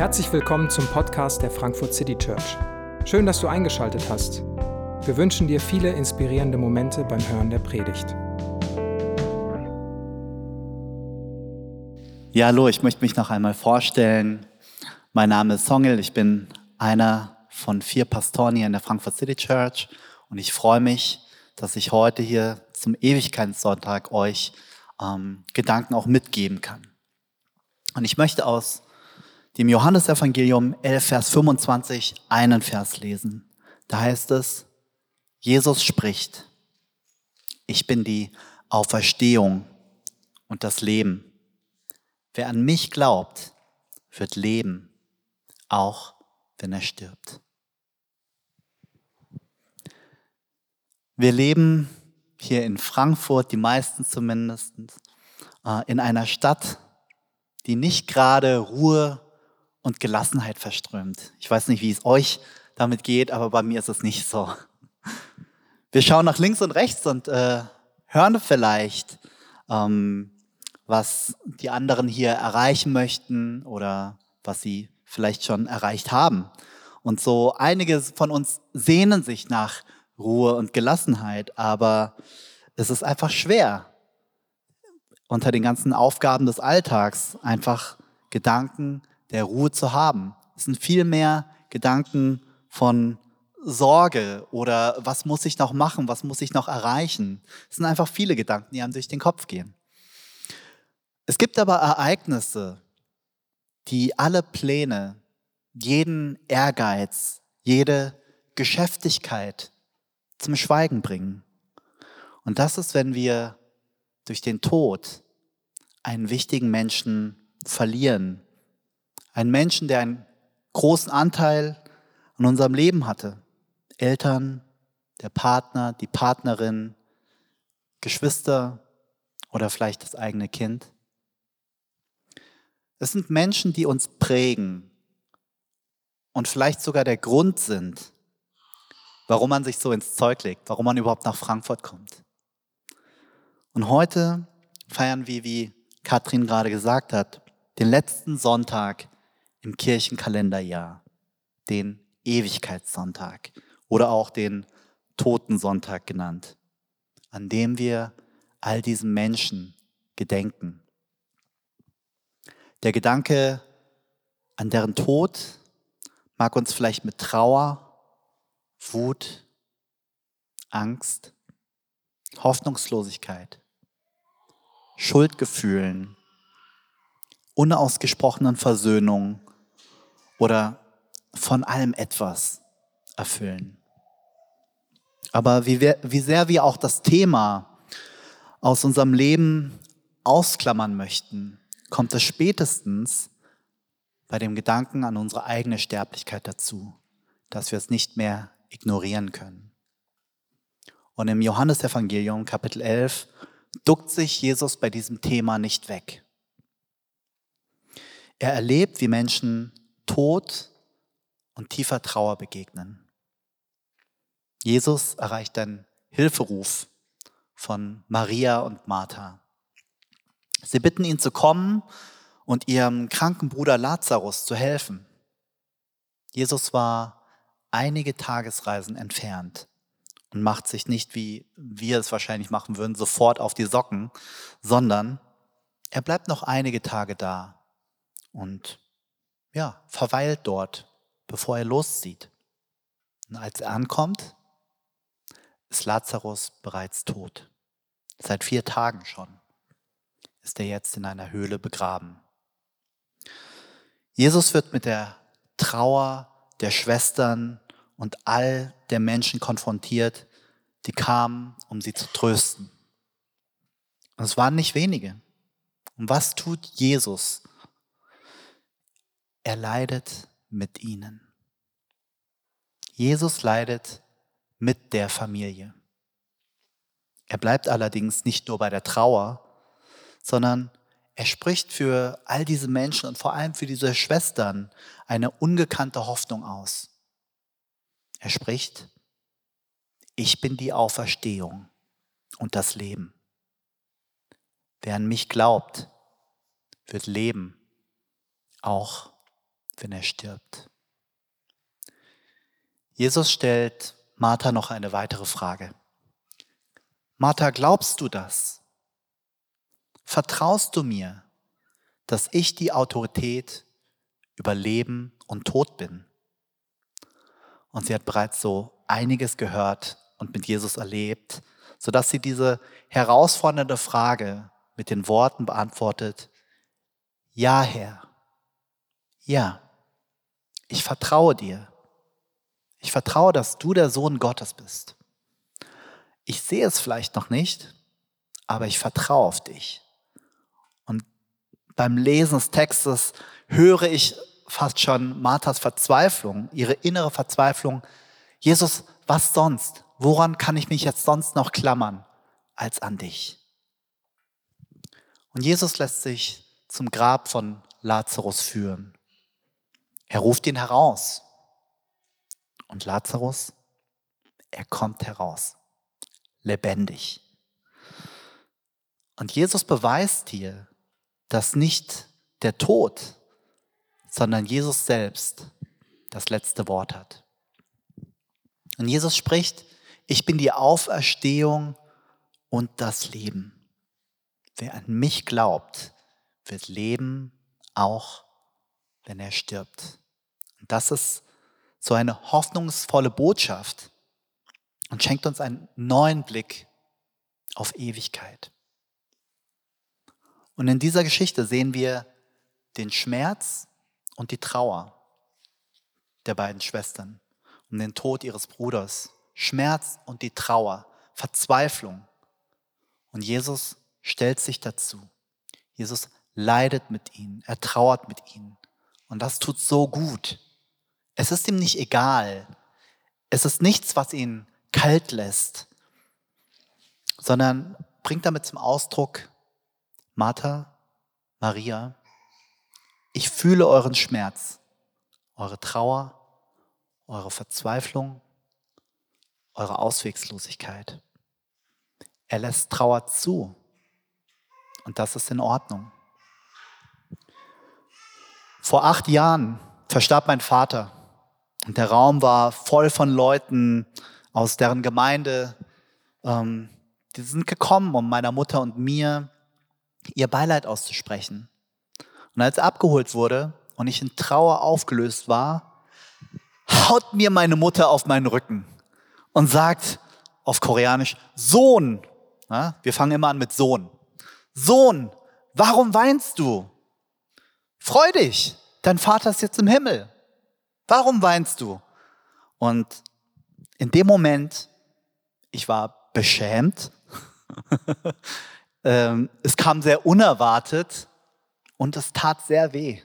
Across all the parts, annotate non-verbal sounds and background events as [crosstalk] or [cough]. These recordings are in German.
Herzlich willkommen zum Podcast der Frankfurt City Church. Schön, dass du eingeschaltet hast. Wir wünschen dir viele inspirierende Momente beim Hören der Predigt. Ja, hallo, ich möchte mich noch einmal vorstellen. Mein Name ist Songel, ich bin einer von vier Pastoren hier in der Frankfurt City Church und ich freue mich, dass ich heute hier zum Ewigkeitssonntag euch ähm, Gedanken auch mitgeben kann. Und ich möchte aus dem Johannesevangelium 11, Vers 25 einen Vers lesen. Da heißt es, Jesus spricht, ich bin die Auferstehung und das Leben. Wer an mich glaubt, wird leben, auch wenn er stirbt. Wir leben hier in Frankfurt, die meisten zumindest, äh, in einer Stadt, die nicht gerade Ruhe und Gelassenheit verströmt. Ich weiß nicht, wie es euch damit geht, aber bei mir ist es nicht so. Wir schauen nach links und rechts und äh, hören vielleicht, ähm, was die anderen hier erreichen möchten oder was sie vielleicht schon erreicht haben. Und so einige von uns sehnen sich nach Ruhe und Gelassenheit, aber es ist einfach schwer, unter den ganzen Aufgaben des Alltags einfach Gedanken der Ruhe zu haben. Es sind viel mehr Gedanken von Sorge oder was muss ich noch machen, was muss ich noch erreichen. Es sind einfach viele Gedanken, die einem durch den Kopf gehen. Es gibt aber Ereignisse, die alle Pläne, jeden Ehrgeiz, jede Geschäftigkeit zum Schweigen bringen. Und das ist, wenn wir durch den Tod einen wichtigen Menschen verlieren, ein Menschen, der einen großen Anteil an unserem Leben hatte. Eltern, der Partner, die Partnerin, Geschwister oder vielleicht das eigene Kind. Es sind Menschen, die uns prägen und vielleicht sogar der Grund sind, warum man sich so ins Zeug legt, warum man überhaupt nach Frankfurt kommt. Und heute feiern wir, wie Katrin gerade gesagt hat, den letzten Sonntag im Kirchenkalenderjahr, den Ewigkeitssonntag oder auch den Totensonntag genannt, an dem wir all diesen Menschen gedenken. Der Gedanke an deren Tod mag uns vielleicht mit Trauer, Wut, Angst, Hoffnungslosigkeit, Schuldgefühlen, unausgesprochenen Versöhnungen oder von allem etwas erfüllen. Aber wie, wir, wie sehr wir auch das Thema aus unserem Leben ausklammern möchten, kommt es spätestens bei dem Gedanken an unsere eigene Sterblichkeit dazu, dass wir es nicht mehr ignorieren können. Und im Johannesevangelium Kapitel 11 duckt sich Jesus bei diesem Thema nicht weg. Er erlebt, wie Menschen Tod und tiefer Trauer begegnen. Jesus erreicht einen Hilferuf von Maria und Martha. Sie bitten ihn zu kommen und ihrem kranken Bruder Lazarus zu helfen. Jesus war einige Tagesreisen entfernt und macht sich nicht, wie wir es wahrscheinlich machen würden, sofort auf die Socken, sondern er bleibt noch einige Tage da und ja, verweilt dort, bevor er loszieht. Und als er ankommt, ist Lazarus bereits tot. Seit vier Tagen schon ist er jetzt in einer Höhle begraben. Jesus wird mit der Trauer der Schwestern und all der Menschen konfrontiert, die kamen, um sie zu trösten. Und es waren nicht wenige. Und was tut Jesus er leidet mit ihnen. Jesus leidet mit der Familie. Er bleibt allerdings nicht nur bei der Trauer, sondern er spricht für all diese Menschen und vor allem für diese Schwestern eine ungekannte Hoffnung aus. Er spricht, ich bin die Auferstehung und das Leben. Wer an mich glaubt, wird leben, auch wenn er stirbt. Jesus stellt Martha noch eine weitere Frage. Martha, glaubst du das? Vertraust du mir, dass ich die Autorität über Leben und Tod bin? Und sie hat bereits so einiges gehört und mit Jesus erlebt, sodass sie diese herausfordernde Frage mit den Worten beantwortet, ja Herr, ja, ich vertraue dir. Ich vertraue, dass du der Sohn Gottes bist. Ich sehe es vielleicht noch nicht, aber ich vertraue auf dich. Und beim Lesen des Textes höre ich fast schon Marthas Verzweiflung, ihre innere Verzweiflung. Jesus, was sonst? Woran kann ich mich jetzt sonst noch klammern als an dich? Und Jesus lässt sich zum Grab von Lazarus führen. Er ruft ihn heraus. Und Lazarus, er kommt heraus, lebendig. Und Jesus beweist hier, dass nicht der Tod, sondern Jesus selbst das letzte Wort hat. Und Jesus spricht, ich bin die Auferstehung und das Leben. Wer an mich glaubt, wird leben, auch wenn er stirbt. Das ist so eine hoffnungsvolle Botschaft und schenkt uns einen neuen Blick auf Ewigkeit. Und in dieser Geschichte sehen wir den Schmerz und die Trauer der beiden Schwestern um den Tod ihres Bruders. Schmerz und die Trauer, Verzweiflung. Und Jesus stellt sich dazu. Jesus leidet mit ihnen, er trauert mit ihnen. Und das tut so gut. Es ist ihm nicht egal. Es ist nichts, was ihn kalt lässt, sondern bringt damit zum Ausdruck, Martha, Maria, ich fühle euren Schmerz, eure Trauer, eure Verzweiflung, eure Auswegslosigkeit. Er lässt Trauer zu und das ist in Ordnung. Vor acht Jahren verstarb mein Vater und der Raum war voll von Leuten aus deren Gemeinde. Ähm, die sind gekommen, um meiner Mutter und mir ihr Beileid auszusprechen. Und als abgeholt wurde und ich in Trauer aufgelöst war, haut mir meine Mutter auf meinen Rücken und sagt auf Koreanisch, Sohn, ja, wir fangen immer an mit Sohn, Sohn, warum weinst du? Freu dich, dein Vater ist jetzt im Himmel. Warum weinst du? Und in dem Moment, ich war beschämt, [laughs] ähm, es kam sehr unerwartet und es tat sehr weh.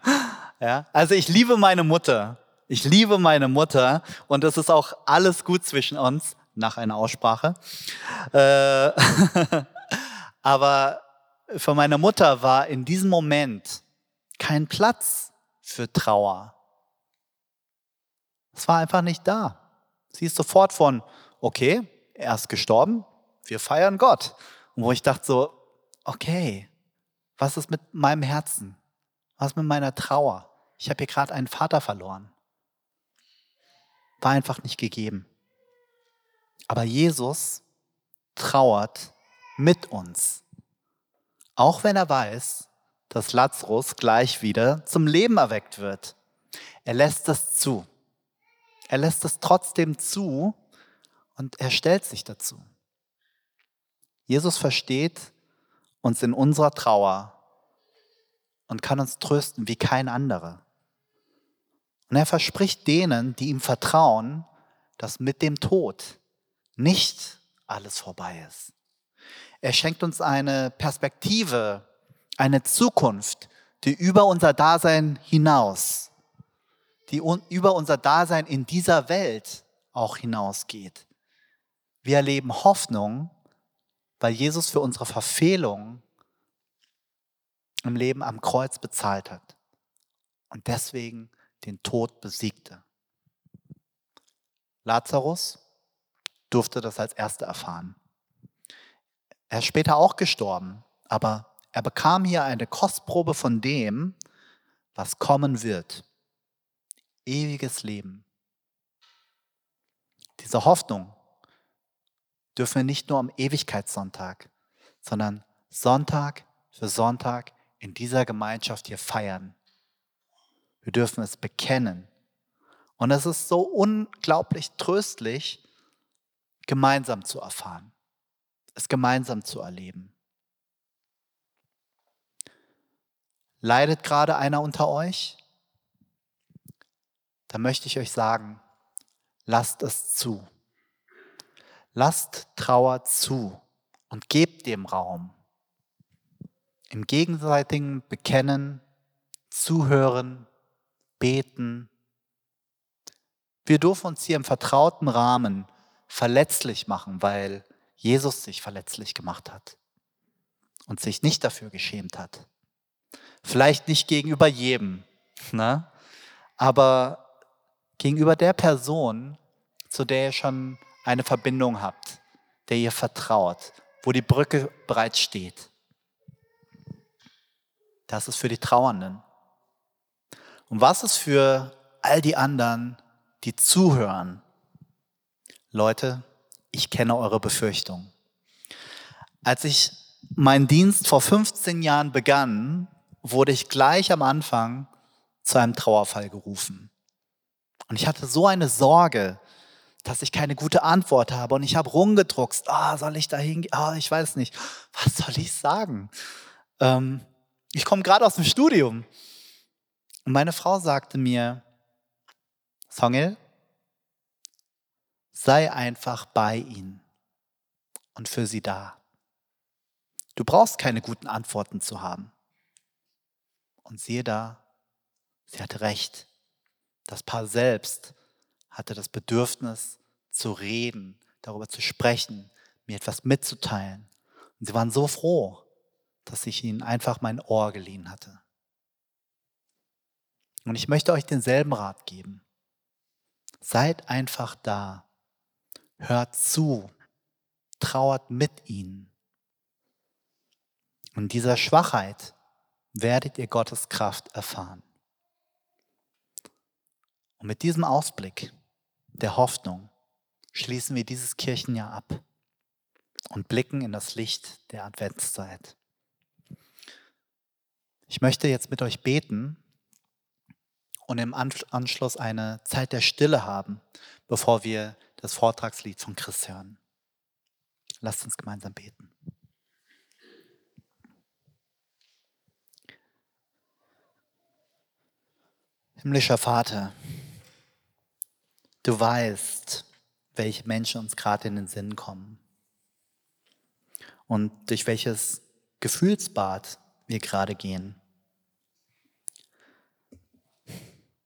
[laughs] ja, also ich liebe meine Mutter. Ich liebe meine Mutter und es ist auch alles gut zwischen uns nach einer Aussprache. Äh, [laughs] aber für meine Mutter war in diesem Moment kein Platz für Trauer. Es war einfach nicht da. Sie ist sofort von, okay, er ist gestorben, wir feiern Gott. Und wo ich dachte so, okay, was ist mit meinem Herzen? Was mit meiner Trauer? Ich habe hier gerade einen Vater verloren. War einfach nicht gegeben. Aber Jesus trauert mit uns. Auch wenn er weiß, dass Lazarus gleich wieder zum Leben erweckt wird. Er lässt das zu. Er lässt es trotzdem zu und er stellt sich dazu. Jesus versteht, uns in unserer Trauer und kann uns trösten wie kein anderer. Und er verspricht denen, die ihm vertrauen, dass mit dem Tod nicht alles vorbei ist. Er schenkt uns eine Perspektive, eine Zukunft, die über unser Dasein hinaus, die über unser Dasein in dieser Welt auch hinausgeht. Wir erleben Hoffnung weil Jesus für unsere Verfehlung im Leben am Kreuz bezahlt hat und deswegen den Tod besiegte. Lazarus durfte das als erster erfahren. Er ist später auch gestorben, aber er bekam hier eine Kostprobe von dem, was kommen wird. Ewiges Leben. Diese Hoffnung dürfen wir nicht nur am Ewigkeitssonntag, sondern Sonntag für Sonntag in dieser Gemeinschaft hier feiern. Wir dürfen es bekennen. Und es ist so unglaublich tröstlich, gemeinsam zu erfahren, es gemeinsam zu erleben. Leidet gerade einer unter euch? Da möchte ich euch sagen, lasst es zu. Lasst Trauer zu und gebt dem Raum. Im gegenseitigen Bekennen, Zuhören, Beten. Wir dürfen uns hier im vertrauten Rahmen verletzlich machen, weil Jesus sich verletzlich gemacht hat und sich nicht dafür geschämt hat. Vielleicht nicht gegenüber jedem, ne? aber gegenüber der Person, zu der ihr schon eine Verbindung habt, der ihr vertraut, wo die Brücke bereits steht. Das ist für die Trauernden. Und was ist für all die anderen, die zuhören? Leute, ich kenne eure Befürchtungen. Als ich meinen Dienst vor 15 Jahren begann, wurde ich gleich am Anfang zu einem Trauerfall gerufen. Und ich hatte so eine Sorge, dass ich keine gute Antwort habe. Und ich habe rumgedruckst. Ah, soll ich da hingehen? Ah, ich weiß nicht. Was soll ich sagen? Ähm, ich komme gerade aus dem Studium. Und meine Frau sagte mir, Songel, sei einfach bei ihnen und für sie da. Du brauchst keine guten Antworten zu haben. Und siehe da, sie hatte recht. Das Paar selbst hatte das Bedürfnis zu reden, darüber zu sprechen, mir etwas mitzuteilen. Und sie waren so froh, dass ich ihnen einfach mein Ohr geliehen hatte. Und ich möchte euch denselben Rat geben. Seid einfach da. Hört zu. Trauert mit ihnen. In dieser Schwachheit werdet ihr Gottes Kraft erfahren. Und mit diesem Ausblick der Hoffnung schließen wir dieses Kirchenjahr ab und blicken in das Licht der Adventszeit. Ich möchte jetzt mit euch beten und im Anschluss eine Zeit der Stille haben, bevor wir das Vortragslied von Chris hören. Lasst uns gemeinsam beten. Himmlischer Vater, du weißt, welche Menschen uns gerade in den Sinn kommen und durch welches Gefühlsbad wir gerade gehen.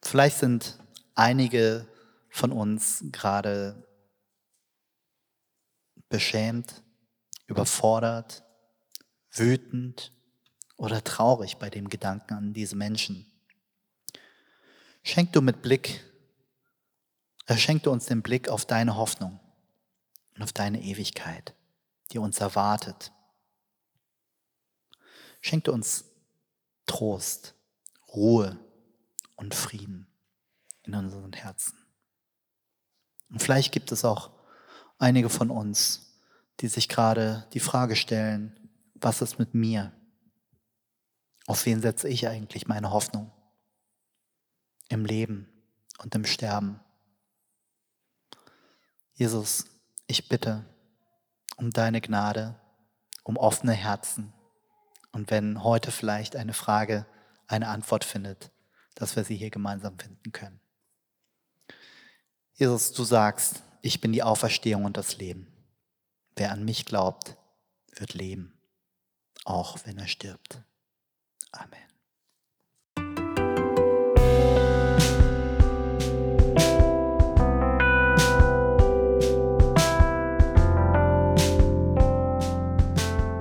Vielleicht sind einige von uns gerade beschämt, überfordert, wütend oder traurig bei dem Gedanken an diese Menschen. Schenk du mit Blick Schenk du uns den Blick auf deine Hoffnung und auf deine Ewigkeit, die uns erwartet. Schenk du uns Trost, Ruhe und Frieden in unseren Herzen. Und vielleicht gibt es auch einige von uns, die sich gerade die Frage stellen, was ist mit mir? Auf wen setze ich eigentlich meine Hoffnung? Im Leben und im Sterben. Jesus, ich bitte um deine Gnade, um offene Herzen. Und wenn heute vielleicht eine Frage eine Antwort findet, dass wir sie hier gemeinsam finden können. Jesus, du sagst, ich bin die Auferstehung und das Leben. Wer an mich glaubt, wird leben, auch wenn er stirbt. Amen.